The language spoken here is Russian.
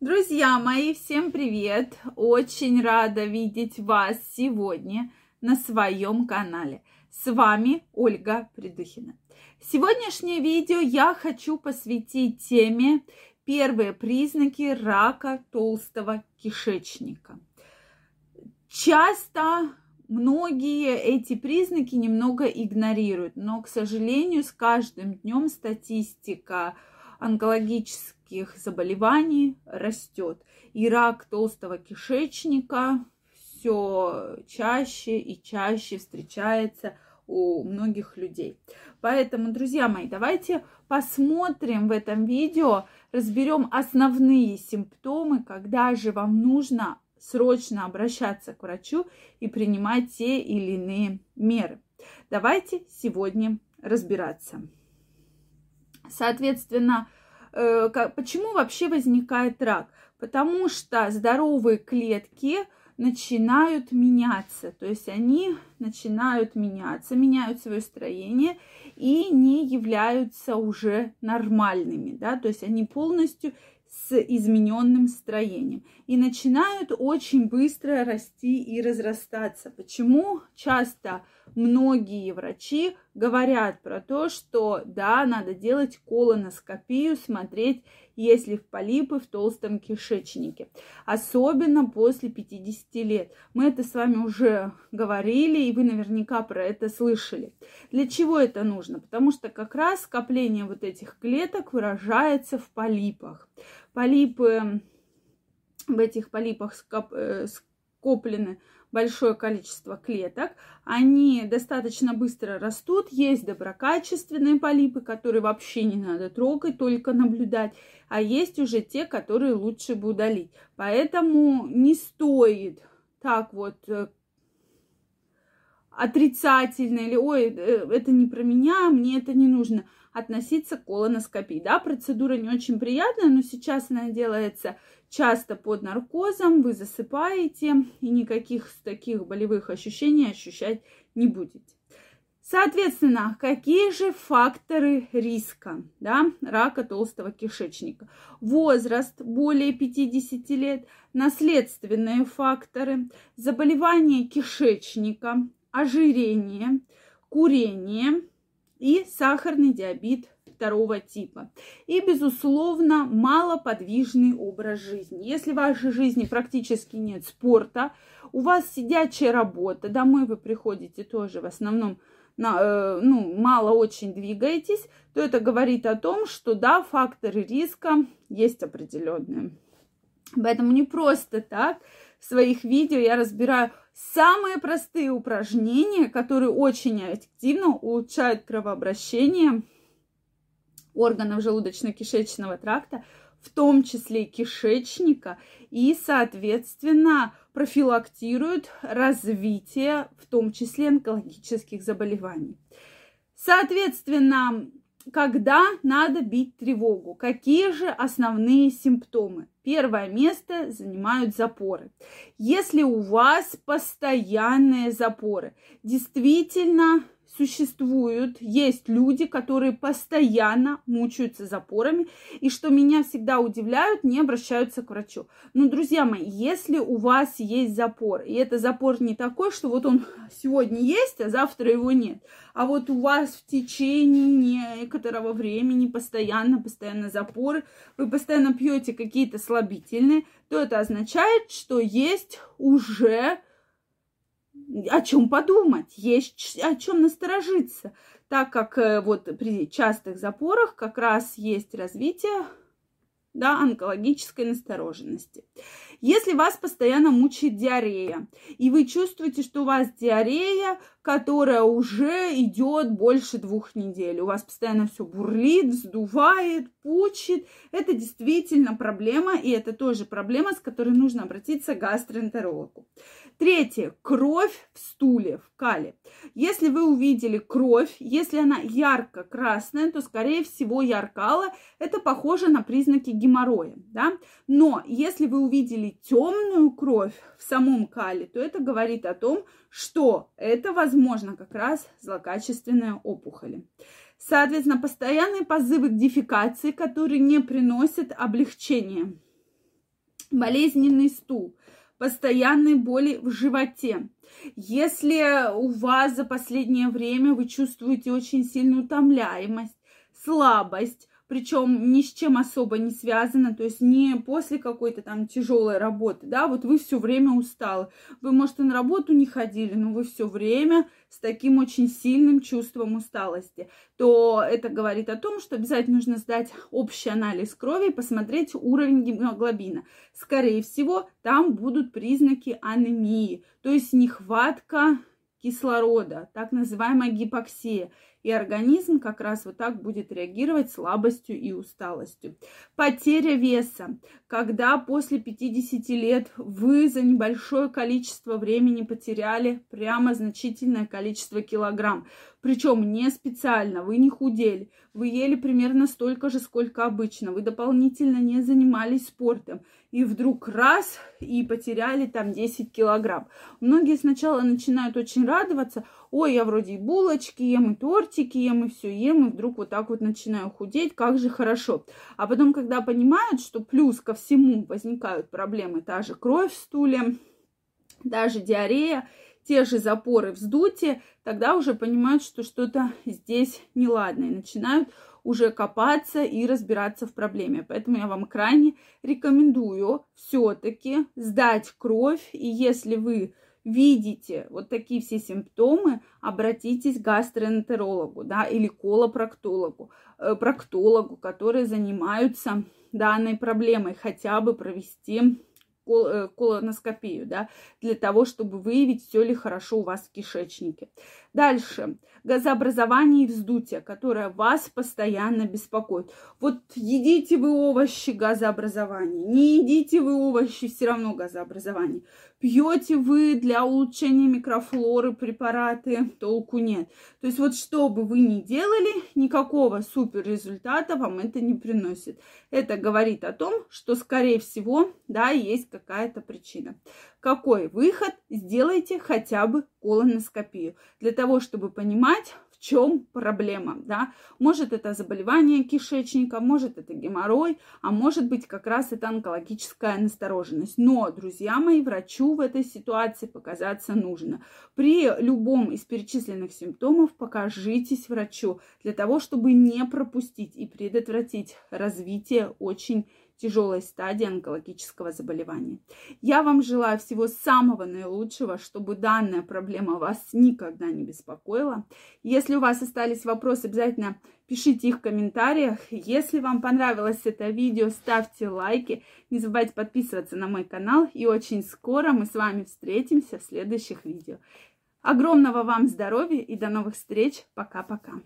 Друзья мои, всем привет! Очень рада видеть вас сегодня на своем канале. С вами Ольга Придухина. Сегодняшнее видео я хочу посвятить теме первые признаки рака толстого кишечника. Часто многие эти признаки немного игнорируют, но, к сожалению, с каждым днем статистика онкологических заболеваний растет. И рак толстого кишечника все чаще и чаще встречается у многих людей. Поэтому, друзья мои, давайте посмотрим в этом видео, разберем основные симптомы, когда же вам нужно срочно обращаться к врачу и принимать те или иные меры. Давайте сегодня разбираться. Соответственно, э, почему вообще возникает рак? Потому что здоровые клетки начинают меняться, то есть они начинают меняться, меняют свое строение и не являются уже нормальными, да, то есть они полностью с измененным строением и начинают очень быстро расти и разрастаться. Почему часто многие врачи говорят про то, что да, надо делать колоноскопию, смотреть, есть ли полипы в толстом кишечнике. Особенно после 50 лет. Мы это с вами уже говорили, и вы наверняка про это слышали. Для чего это нужно? Потому что как раз скопление вот этих клеток выражается в полипах. Полипы, в этих полипах э, скоплены большое количество клеток, они достаточно быстро растут, есть доброкачественные полипы, которые вообще не надо трогать, только наблюдать, а есть уже те, которые лучше бы удалить. Поэтому не стоит так вот э, отрицательно или ой, э, это не про меня, мне это не нужно относиться к колоноскопии. Да, процедура не очень приятная, но сейчас она делается часто под наркозом, вы засыпаете и никаких таких болевых ощущений ощущать не будете. Соответственно, какие же факторы риска да, рака толстого кишечника? Возраст более 50 лет, наследственные факторы, заболевание кишечника, ожирение, курение и сахарный диабет второго типа. И, безусловно, малоподвижный образ жизни. Если в вашей жизни практически нет спорта, у вас сидячая работа, домой вы приходите тоже в основном на, э, ну, мало очень двигаетесь, то это говорит о том, что да, факторы риска есть определенные. Поэтому не просто так в своих видео я разбираю самые простые упражнения, которые очень эффективно улучшают кровообращение органов желудочно-кишечного тракта, в том числе кишечника, и, соответственно, профилактируют развитие, в том числе онкологических заболеваний. Соответственно, когда надо бить тревогу? Какие же основные симптомы? Первое место занимают запоры. Если у вас постоянные запоры, действительно существуют, есть люди, которые постоянно мучаются запорами, и что меня всегда удивляют, не обращаются к врачу. Ну, друзья мои, если у вас есть запор, и это запор не такой, что вот он сегодня есть, а завтра его нет, а вот у вас в течение некоторого времени постоянно, постоянно запоры, вы постоянно пьете какие-то слабительные, то это означает, что есть уже о чем подумать, есть о чем насторожиться, так как э, вот при частых запорах как раз есть развитие да, онкологической настороженности. Если вас постоянно мучает диарея, и вы чувствуете, что у вас диарея, которая уже идет больше двух недель, у вас постоянно все бурлит, вздувает, пучит, это действительно проблема, и это тоже проблема, с которой нужно обратиться к гастроэнтерологу. Третье. Кровь в стуле, в кале. Если вы увидели кровь, если она ярко-красная, то, скорее всего, яркала. Это похоже на признаки геморроя. Да? Но если вы увидели темную кровь в самом кале, то это говорит о том, что это, возможно, как раз злокачественные опухоли. Соответственно, постоянные позывы к дефекации, которые не приносят облегчения болезненный стул, постоянные боли в животе. Если у вас за последнее время вы чувствуете очень сильную утомляемость, слабость, причем ни с чем особо не связано, то есть не после какой-то там тяжелой работы, да, вот вы все время усталы. Вы, может, и на работу не ходили, но вы все время с таким очень сильным чувством усталости, то это говорит о том, что обязательно нужно сдать общий анализ крови и посмотреть уровень гемоглобина. Скорее всего, там будут признаки анемии, то есть нехватка кислорода, так называемая гипоксия. И организм как раз вот так будет реагировать слабостью и усталостью. Потеря веса. Когда после 50 лет вы за небольшое количество времени потеряли прямо значительное количество килограмм. Причем не специально, вы не худели, вы ели примерно столько же, сколько обычно, вы дополнительно не занимались спортом, и вдруг раз и потеряли там 10 килограмм. Многие сначала начинают очень радоваться, ой, я вроде и булочки ем, и тортики ем, и все ем, и вдруг вот так вот начинаю худеть, как же хорошо. А потом, когда понимают, что плюс ко всему возникают проблемы, та же кровь в стуле, даже диарея, те же запоры, вздутие, тогда уже понимают, что что-то здесь неладно, и начинают уже копаться и разбираться в проблеме. Поэтому я вам крайне рекомендую все-таки сдать кровь, и если вы видите вот такие все симптомы, обратитесь к гастроэнтерологу, да, или колопроктологу, э, проктологу, которые занимаются данной проблемой, хотя бы провести Э, колоноскопию, да, для того, чтобы выявить, все ли хорошо у вас в кишечнике. Дальше. Газообразование и вздутие, которое вас постоянно беспокоит. Вот едите вы овощи, газообразование. Не едите вы овощи, все равно газообразование. Пьете вы для улучшения микрофлоры препараты, толку нет. То есть вот что бы вы ни делали, никакого супер результата вам это не приносит. Это говорит о том, что, скорее всего, да, есть какая-то причина. Какой выход? Сделайте хотя бы колоноскопию для того, чтобы понимать, чем проблема, да. Может это заболевание кишечника, может это геморрой, а может быть как раз это онкологическая настороженность. Но, друзья мои, врачу в этой ситуации показаться нужно. При любом из перечисленных симптомов покажитесь врачу для того, чтобы не пропустить и предотвратить развитие очень тяжелой стадии онкологического заболевания. Я вам желаю всего самого наилучшего, чтобы данная проблема вас никогда не беспокоила. Если у вас остались вопросы, обязательно пишите их в комментариях. Если вам понравилось это видео, ставьте лайки. Не забывайте подписываться на мой канал. И очень скоро мы с вами встретимся в следующих видео. Огромного вам здоровья и до новых встреч. Пока-пока.